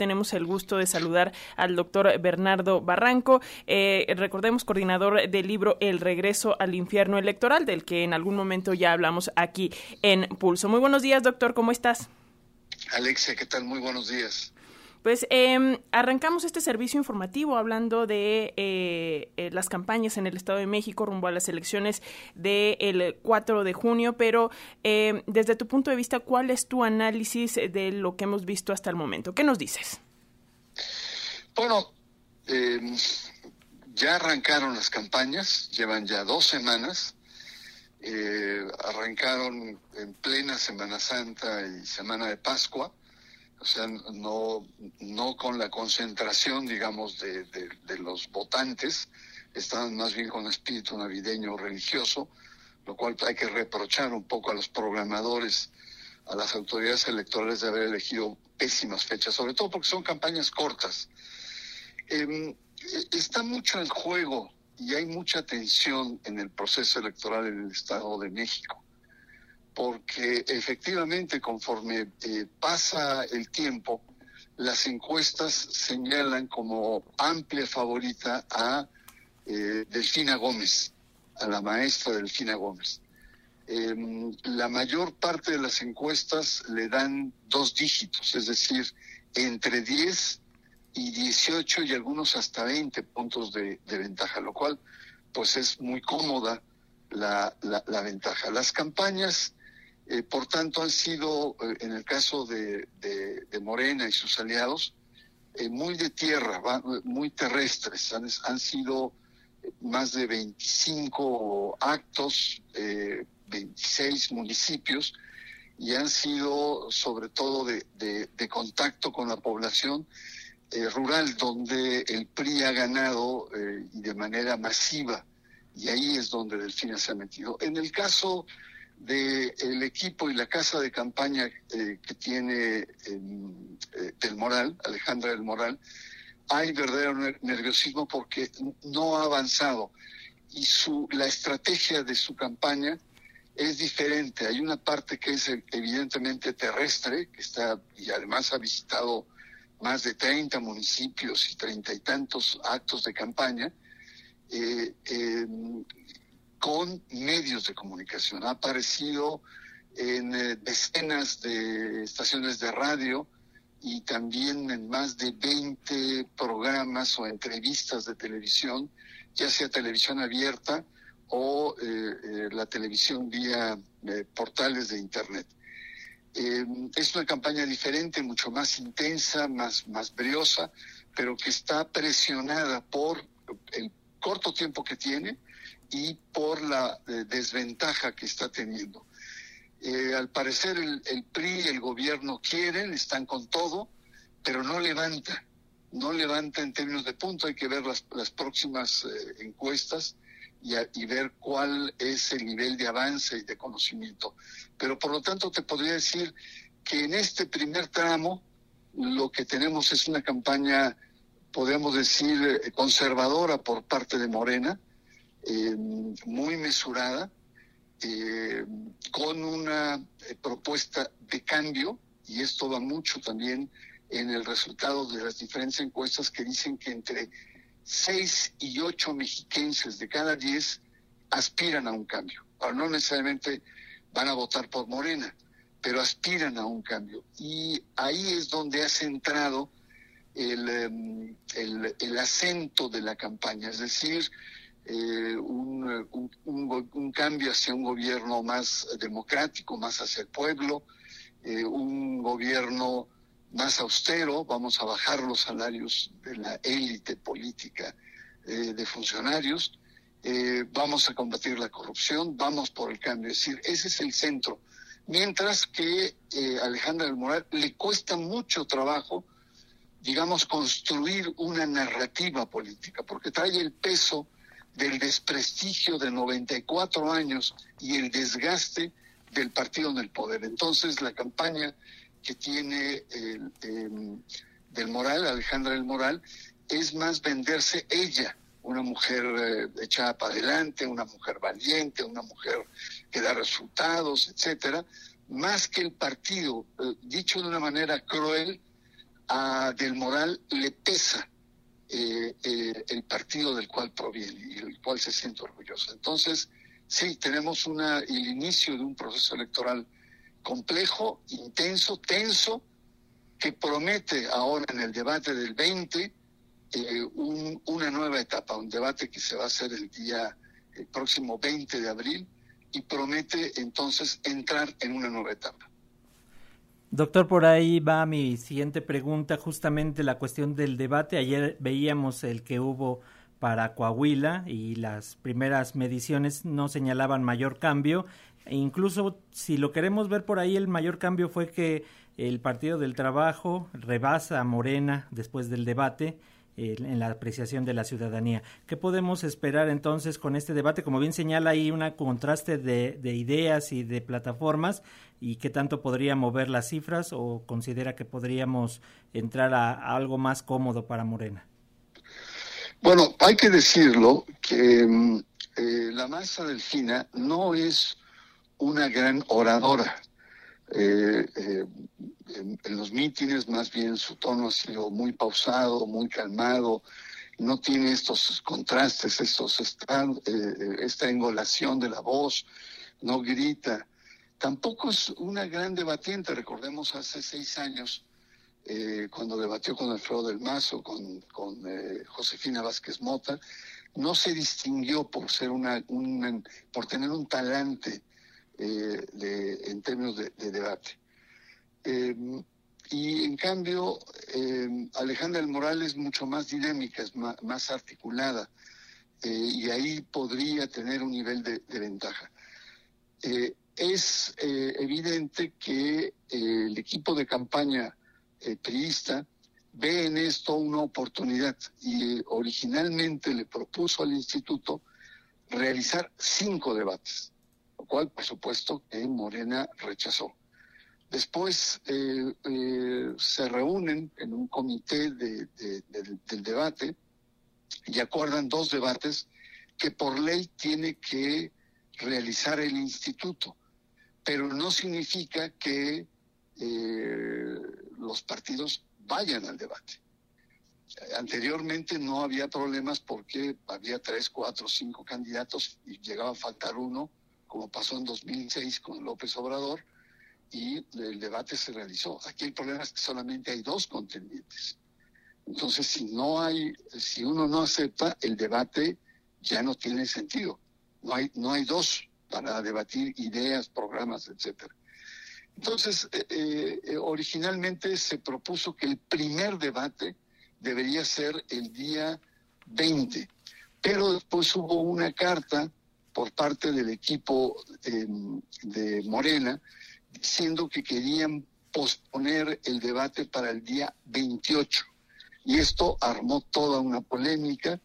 tenemos el gusto de saludar al doctor Bernardo Barranco, eh, recordemos coordinador del libro El regreso al infierno electoral, del que en algún momento ya hablamos aquí en Pulso. Muy buenos días, doctor, ¿cómo estás? Alexia, ¿qué tal? Muy buenos días. Pues eh, arrancamos este servicio informativo hablando de eh, eh, las campañas en el Estado de México rumbo a las elecciones del 4 de junio, pero em, desde tu punto de vista, ¿cuál es tu análisis de lo que hemos visto hasta el momento? ¿Qué nos dices? Bueno, em, ya arrancaron las campañas, llevan ya dos semanas, eh, arrancaron en plena Semana Santa y Semana de Pascua o sea, no, no con la concentración, digamos, de, de, los votantes, estaban más bien con espíritu navideño religioso, lo cual hay que reprochar un poco a los programadores, a las autoridades electorales de haber elegido pésimas fechas, sobre todo porque son campañas cortas. Eh, está mucho en juego y hay mucha tensión en el proceso electoral en el Estado de México porque efectivamente conforme eh, pasa el tiempo, las encuestas señalan como amplia favorita a eh, Delfina Gómez, a la maestra Delfina Gómez. Em, la mayor parte de las encuestas le dan dos dígitos, es decir, entre 10 y 18 y algunos hasta 20 puntos de, ventaja, lo cual pues es muy cómoda la, la ventaja. Las campañas eh, por tanto, han sido, eh, en el caso de, Morena y sus aliados, eh, muy de tierra, muy terrestres. Han, sido más de 25 actos, 26 municipios, y han sido sobre todo de, contacto con la población rural, donde el PRI ha ganado de manera masiva, y ahí es donde Delfina se ha metido. En el caso del equipo y la casa de campaña eh, que tiene em, eh, del Moral, Alejandra del Moral, hay verdadero nerviosismo porque no ha avanzado y su la estrategia de su campaña es diferente. Hay una parte que es evidentemente terrestre, que está y además ha visitado más de 30 municipios y treinta y tantos actos de campaña. Eh, em, con medios de comunicación. Ha aparecido en eh, decenas de estaciones de radio y también en más de 20 programas o entrevistas de televisión, ya sea televisión abierta o eh, eh, la televisión vía portales de Internet. es una campaña diferente, mucho más intensa, más, más briosa, pero que está presionada por el corto tiempo que tiene, y por la eh, desventaja que está teniendo. Eh, al parecer el, PRI y el gobierno quieren, están con todo, pero no levanta, no levanta en términos de punto, hay que ver las, las próximas eh, encuestas y, y, ver cuál es el nivel de avance y de conocimiento. Pero por lo tanto te podría decir que en este primer tramo lo que tenemos es una campaña, podríamos decir, conservadora por parte de Morena, eh, muy mesurada, eh, con una eh, propuesta de cambio, y esto va mucho también en el resultado de las diferentes encuestas que dicen que entre 6 y 8 mexiquenses de cada 10 aspiran a un cambio. Ahora, no necesariamente van a votar por Morena, pero aspiran a un cambio. Y ahí es donde ha centrado el, em, el acento de la campaña, es decir, eh, un, un, cambio hacia un gobierno más democrático, más hacia el pueblo, eh, un gobierno más austero, vamos a bajar los salarios de la élite política eh, de funcionarios, vamos a combatir la corrupción, vamos por el cambio, es decir, ese es el centro. Mientras que Alejandra del Moral le cuesta mucho trabajo, digamos, construir una narrativa política, porque trae el peso del desprestigio de 94 años y el desgaste del partido en el poder. Entonces, la campaña que tiene el, em, del Moral, Alejandra del Moral, es más venderse ella, una mujer eh, echada para adelante, una mujer valiente, una mujer que da resultados, etcétera, más que el partido, eh, dicho de una manera cruel, a Del Moral le pesa eh, eh, el partido del cual proviene y del cual se siente orgulloso. Entonces, sí, tenemos una, el inicio de un proceso electoral complejo, intenso, tenso, que promete ahora en el debate del 20 eh, una nueva etapa, un debate que se va a hacer el día el próximo 20 de abril y promete entonces entrar en una nueva etapa. Doctor, por ahí va mi siguiente pregunta, justamente la cuestión del debate. Ayer veíamos el que hubo para Coahuila y las primeras mediciones no señalaban mayor cambio. E incluso si lo queremos ver por ahí, el mayor cambio fue que el Partido del Trabajo rebasa a Morena después del debate en la apreciación de la ciudadanía. ¿Qué podemos esperar entonces con este debate? Como bien señala ahí un contraste de, ideas y de plataformas y qué tanto podría mover las cifras o considera que podríamos entrar a, algo más cómodo para Morena. Bueno, hay que decirlo que mm, eh, la masa delfina no es una gran oradora. Eh, eh, en, los mítines más bien su tono ha sido muy pausado, muy calmado, no tiene estos contrastes, estos eh, esta engolación de la voz, no grita. Tampoco es una gran debatiente, recordemos hace seis años, cuando debatió con Alfredo del Mazo, con, con Josefina Vázquez Mota, no se distinguió por ser una, por tener un talante eh, en términos de, debate. Eh, y en cambio, eh, Alejandra del Moral es mucho más dinámica, es más, articulada, y ahí podría tener un nivel de, ventaja. es evidente que el equipo de campaña priista ve en esto una oportunidad y originalmente le propuso al instituto realizar cinco debates lo cual, por supuesto, que Morena rechazó. Después eh, eh, se reúnen en un comité del debate y acuerdan dos debates que por ley tiene que realizar el instituto, pero no significa que eh, los partidos vayan al debate. Anteriormente no había problemas porque había tres, cuatro, cinco candidatos y llegaba a faltar uno como pasó en 2006 con López Obrador, y el debate se realizó. Aquí el problema es que solamente hay dos contendientes. Entonces, si no hay, si uno no acepta, el debate ya no tiene sentido. No hay, no hay dos para debatir ideas, programas, etcétera. Entonces, eh, eh, originalmente se propuso que el primer debate debería ser el día 20, pero después hubo una carta por parte del equipo em, de Morena diciendo que querían posponer el debate para el día 28. Y esto armó toda una polémica.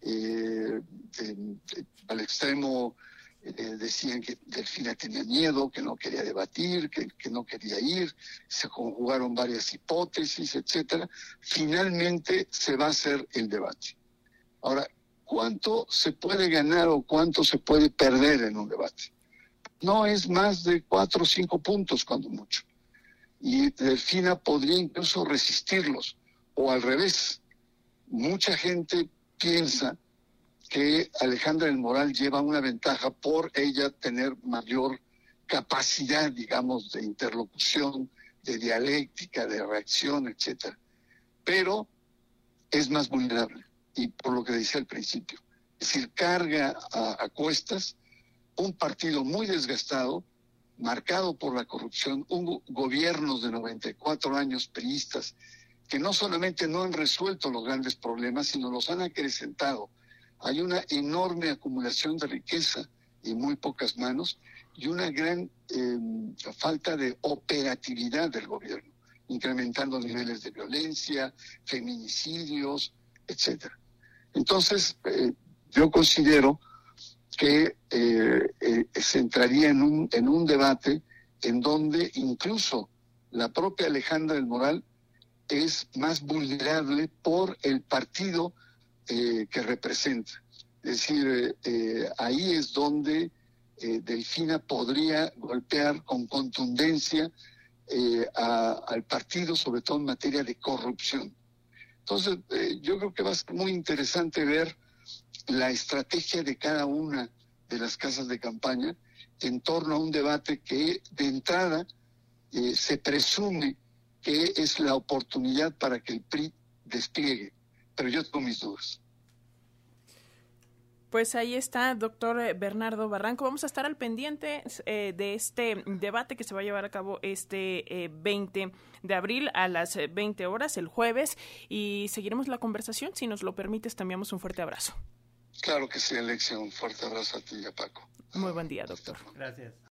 Eh, al extremo eh, decían que Delfina tenía miedo, que no quería debatir, que, que, no quería ir, se conjugaron varias hipótesis, etcétera. Finalmente se va a hacer el debate. Ahora, cuánto se puede ganar o cuánto se puede perder en un debate. No es más de cuatro o cinco puntos cuando mucho. Y Delfina podría incluso resistirlos. O al revés, mucha gente piensa que Alejandra del Moral lleva una ventaja por ella tener mayor capacidad, digamos, de interlocución, de dialéctica, de reacción, etcétera. Pero es más vulnerable y por lo que decía al principio. Es decir, carga a, cuestas un partido muy desgastado, marcado por la corrupción, un gobiernos de 94 años priistas que no solamente no han resuelto los grandes problemas, sino los han acrecentado. Hay una enorme acumulación de riqueza en muy pocas manos y una gran em, falta de operatividad del gobierno, incrementando niveles de violencia, feminicidios, etcétera. Entonces, eh, yo considero que eh, eh, se entraría en un, en un debate en donde incluso la propia Alejandra del Moral es más vulnerable por el partido que representa. Es decir, ahí es donde Delfina podría golpear con contundencia eh, al partido, sobre todo en materia de corrupción. Entonces, eh, yo creo que va a ser muy interesante ver la estrategia de cada una de las casas de campaña en torno a un debate que de entrada eh, se presume que es la oportunidad para que el PRI despliegue. Pero yo tengo mis dudas. Pues ahí está, doctor eh, Bernardo Barranco. Vamos a estar al pendiente eh, de este debate que se va a llevar a cabo este 20 eh, de abril a las 20 horas, el jueves, y seguiremos la conversación. Si nos lo permites, también un fuerte abrazo. Claro que sí, Alexia. Un fuerte abrazo a ti y a Paco. Muy buen día, doctor. Gracias.